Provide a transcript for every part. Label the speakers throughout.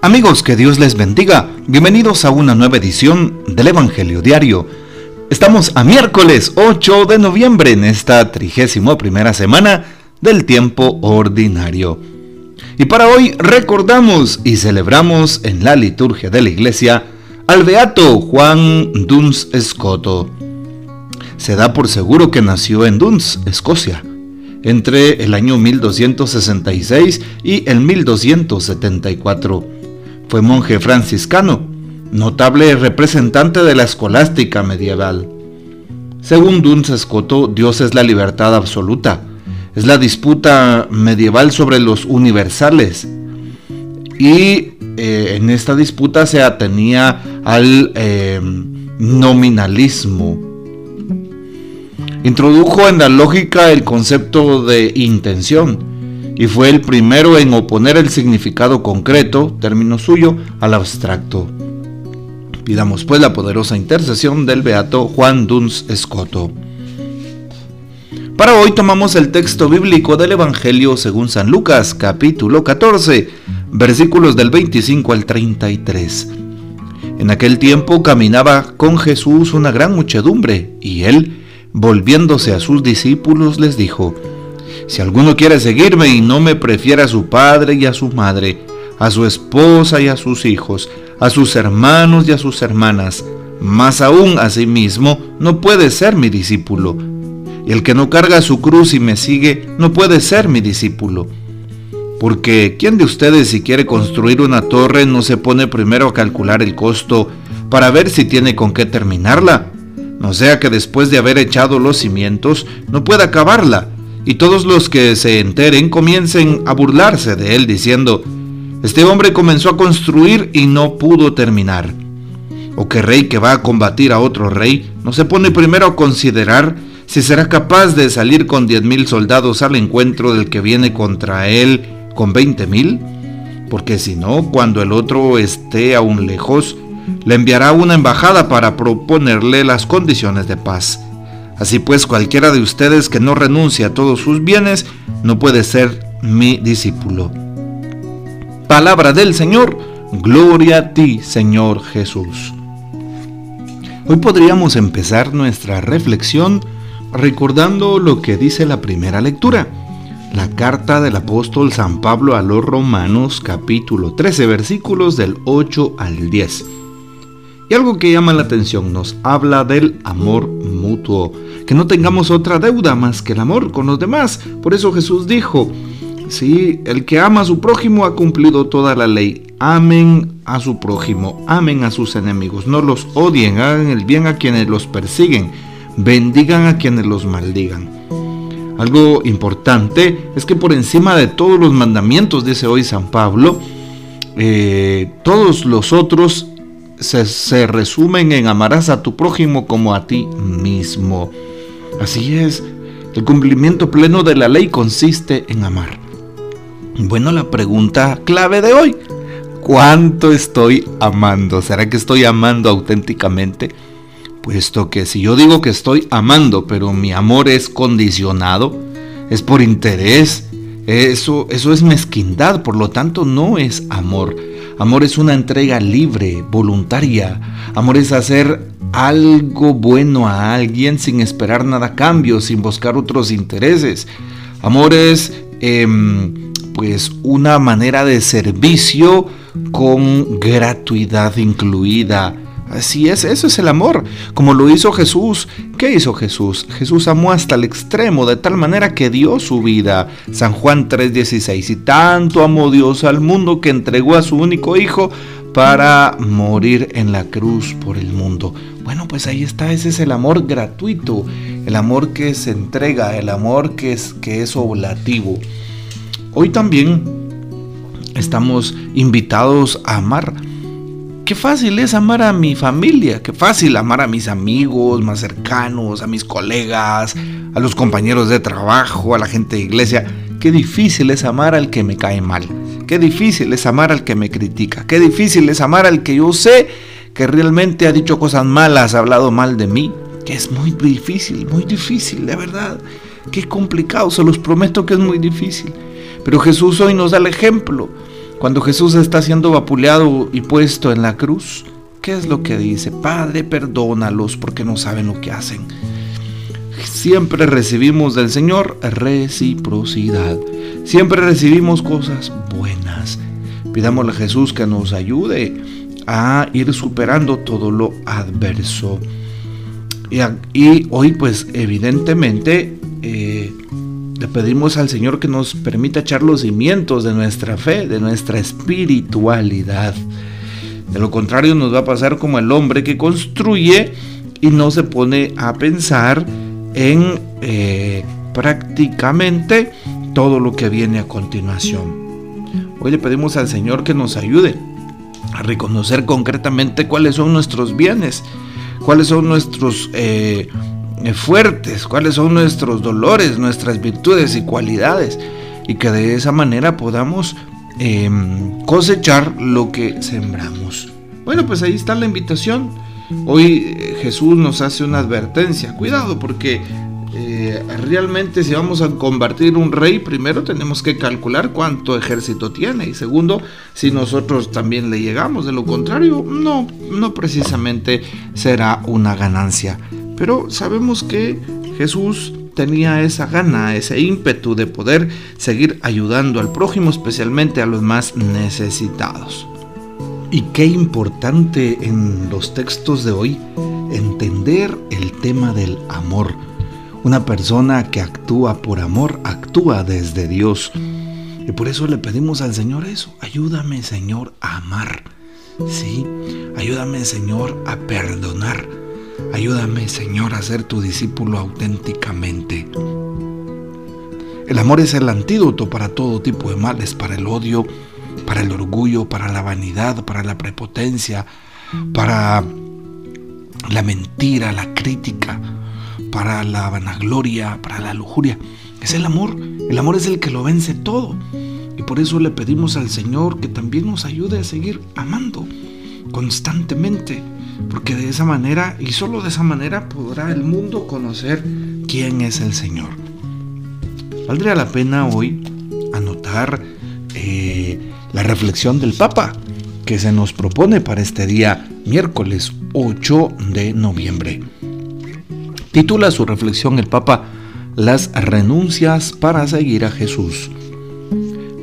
Speaker 1: Amigos, que Dios les bendiga. Bienvenidos a una nueva edición del Evangelio Diario. Estamos a miércoles 8 de noviembre en esta trigésimo primera semana del tiempo ordinario. Y para hoy recordamos y celebramos en la liturgia de la iglesia al beato Juan Duns Escoto. Se da por seguro que nació en Duns, Escocia, entre el año 1266 y el 1274 fue monje franciscano, notable representante de la escolástica medieval. Según Duns Escoto, Dios es la libertad absoluta, es la disputa medieval sobre los universales. Y eh, en esta disputa se atenía al eh, nominalismo. Introdujo en la lógica el concepto de intención y fue el primero en oponer el significado concreto, término suyo, al abstracto. Pidamos pues la poderosa intercesión del beato Juan Duns Escoto. Para hoy tomamos el texto bíblico del Evangelio según San Lucas, capítulo 14, versículos del 25 al 33. En aquel tiempo caminaba con Jesús una gran muchedumbre, y él, volviéndose a sus discípulos, les dijo, si alguno quiere seguirme y no me prefiere a su padre y a su madre, a su esposa y a sus hijos, a sus hermanos y a sus hermanas, más aún a sí mismo, no puede ser mi discípulo. El que no carga su cruz y me sigue, no puede ser mi discípulo. Porque ¿quién de ustedes si quiere construir una torre no se pone primero a calcular el costo para ver si tiene con qué terminarla? No sea que después de haber echado los cimientos no pueda acabarla y todos los que se enteren comiencen a burlarse de él diciendo, este hombre comenzó a construir y no pudo terminar. O que rey que va a combatir a otro rey no se pone primero a considerar si será capaz de salir con diez mil soldados al encuentro del que viene contra él con veinte mil, porque si no, cuando el otro esté aún lejos, le enviará una embajada para proponerle las condiciones de paz. Así pues, cualquiera de ustedes que no renuncie a todos sus bienes no puede ser mi discípulo. Palabra del Señor, gloria a ti, Señor Jesús. Hoy podríamos empezar nuestra reflexión recordando lo que dice la primera lectura, la carta del apóstol San Pablo a los Romanos capítulo 13 versículos del 8 al 10. Y algo que llama la atención nos habla del amor mutuo, que no tengamos otra deuda más que el amor con los demás. Por eso Jesús dijo, sí, el que ama a su prójimo ha cumplido toda la ley. Amen a su prójimo, amen a sus enemigos, no los odien, hagan el bien a quienes los persiguen, bendigan a quienes los maldigan. Algo importante es que por encima de todos los mandamientos, dice hoy San Pablo, eh, todos los otros se, resumen en amarás a tu prójimo como a ti mismo. Así es, el cumplimiento pleno de la ley consiste en amar. Bueno, la pregunta clave de hoy, ¿cuánto estoy amando? ¿Será que estoy amando auténticamente? Puesto que si yo digo que estoy amando, pero mi amor es condicionado, es por interés, eso, eso es mezquindad, por lo tanto no es amor. Amor es una entrega libre, voluntaria. Amor es hacer algo bueno a alguien sin esperar nada a cambio, sin buscar otros intereses. Amor es em, pues una manera de servicio con gratuidad incluida Así es, eso es el amor, como lo hizo Jesús. ¿Qué hizo Jesús? Jesús amó hasta el extremo, de tal manera que dio su vida. San Juan 3:16, y tanto amó Dios al mundo que entregó a su único Hijo para morir en la cruz por el mundo. Bueno, pues ahí está, ese es el amor gratuito, el amor que se entrega, el amor que es, que es oblativo. Hoy también estamos invitados a amar Qué fácil es amar a mi familia, qué fácil amar a mis amigos más cercanos, a mis colegas, a los compañeros de trabajo, a la gente de iglesia. Qué difícil es amar al que me cae mal. Qué difícil es amar al que me critica. Qué difícil es amar al que yo sé que realmente ha dicho cosas malas, ha hablado mal de mí. Que es muy difícil, muy difícil, de verdad. Qué complicado, se los prometo que es muy difícil. Pero Jesús hoy nos da el ejemplo Cuando Jesús está siendo vapuleado y puesto en la cruz, ¿qué es lo que dice? Padre, perdónalos porque no saben lo que hacen. Siempre recibimos del Señor reciprocidad. Siempre recibimos cosas buenas. Pidámosle a Jesús que nos ayude a ir superando todo lo adverso. Y, hoy pues evidentemente eh, le pedimos al Señor que nos permita echar los cimientos de nuestra fe, de nuestra espiritualidad. De lo contrario nos va a pasar como el hombre que construye y no se pone a pensar en eh, prácticamente todo lo que viene a continuación. Hoy le pedimos al Señor que nos ayude a reconocer concretamente cuáles son nuestros bienes, cuáles son nuestros eh, fuertes, cuáles son nuestros dolores, nuestras virtudes y cualidades, y que de esa manera podamos em, cosechar lo que sembramos. Bueno, pues ahí está la invitación. Hoy eh, Jesús nos hace una advertencia. Cuidado porque eh, realmente si vamos a convertir un rey, primero tenemos que calcular cuánto ejército tiene y segundo, si nosotros también le llegamos. De lo contrario, no, no precisamente será una ganancia. Pero sabemos que Jesús tenía esa gana, ese ímpetu de poder seguir ayudando al prójimo, especialmente a los más necesitados. Y qué importante en los textos de hoy entender el tema del amor. Una persona que actúa por amor actúa desde Dios. Y por eso le pedimos al Señor eso. Ayúdame, Señor, a amar. Sí, ayúdame, Señor, a perdonar. Ayúdame, Señor, a ser tu discípulo auténticamente. El amor es el antídoto para todo tipo de males, para el odio, para el orgullo, para la vanidad, para la prepotencia, para la mentira, la crítica, para la vanagloria, para la lujuria. Es el amor. El amor es el que lo vence todo. Y por eso le pedimos al Señor que también nos ayude a seguir amando constantemente porque de esa manera y solo de esa manera podrá el mundo conocer quién es el Señor. Valdría la pena hoy anotar eh, la reflexión del Papa que se nos propone para este día miércoles 8 de noviembre. Titula su reflexión el Papa Las renuncias para seguir a Jesús.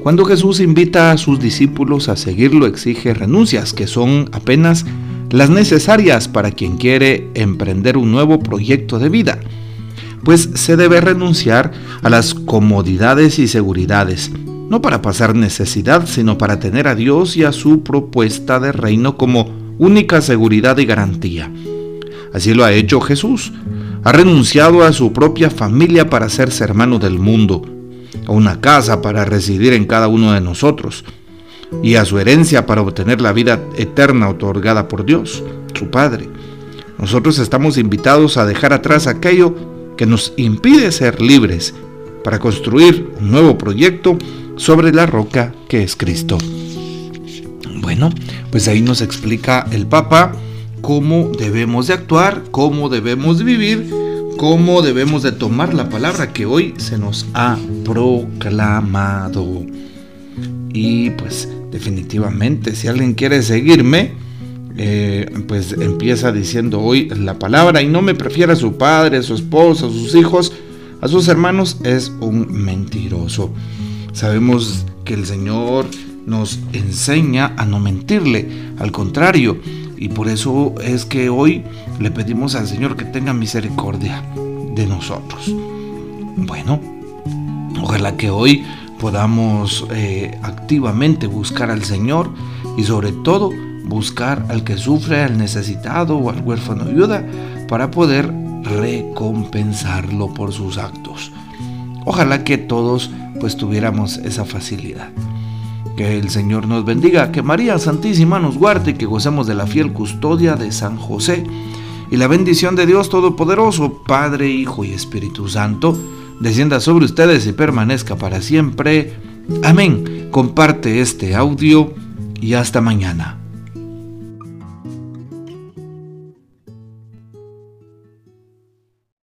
Speaker 1: Cuando Jesús invita a sus discípulos a seguirlo exige renuncias que son apenas las necesarias para quien quiere emprender un nuevo proyecto de vida, pues se debe renunciar a las comodidades y seguridades, no para pasar necesidad, sino para tener a Dios y a su propuesta de reino como única seguridad y garantía. Así lo ha hecho Jesús. Ha renunciado a su propia familia para hacerse hermano del mundo, a una casa para residir en cada uno de nosotros, y a su herencia para obtener la vida eterna otorgada por Dios, su Padre. Nosotros estamos invitados a dejar atrás aquello que nos impide ser libres para construir un nuevo proyecto sobre la roca que es Cristo. Bueno, pues ahí nos explica el Papa cómo debemos de actuar, cómo debemos de vivir, cómo debemos de tomar la palabra que hoy se nos ha proclamado. Y pues definitivamente, si alguien quiere seguirme, eh, pues empieza diciendo hoy la palabra y no me prefiere a su padre, a su esposa, a sus hijos, a sus hermanos, es un mentiroso. Sabemos que el Señor nos enseña a no mentirle, al contrario, y por eso es que hoy le pedimos al Señor que tenga misericordia de nosotros. Bueno, ojalá que hoy podamos eh, activamente buscar al Señor y sobre todo buscar al que sufre, al necesitado o al huérfano ayuda para poder recompensarlo por sus actos. Ojalá que todos pues tuviéramos esa facilidad. Que el Señor nos bendiga, que María Santísima nos guarde y que gocemos de la fiel custodia de San José. Y la bendición de Dios Todopoderoso, Padre, Hijo y Espíritu Santo, descienda sobre ustedes y permanezca para siempre. Amén. Comparte este audio y hasta mañana.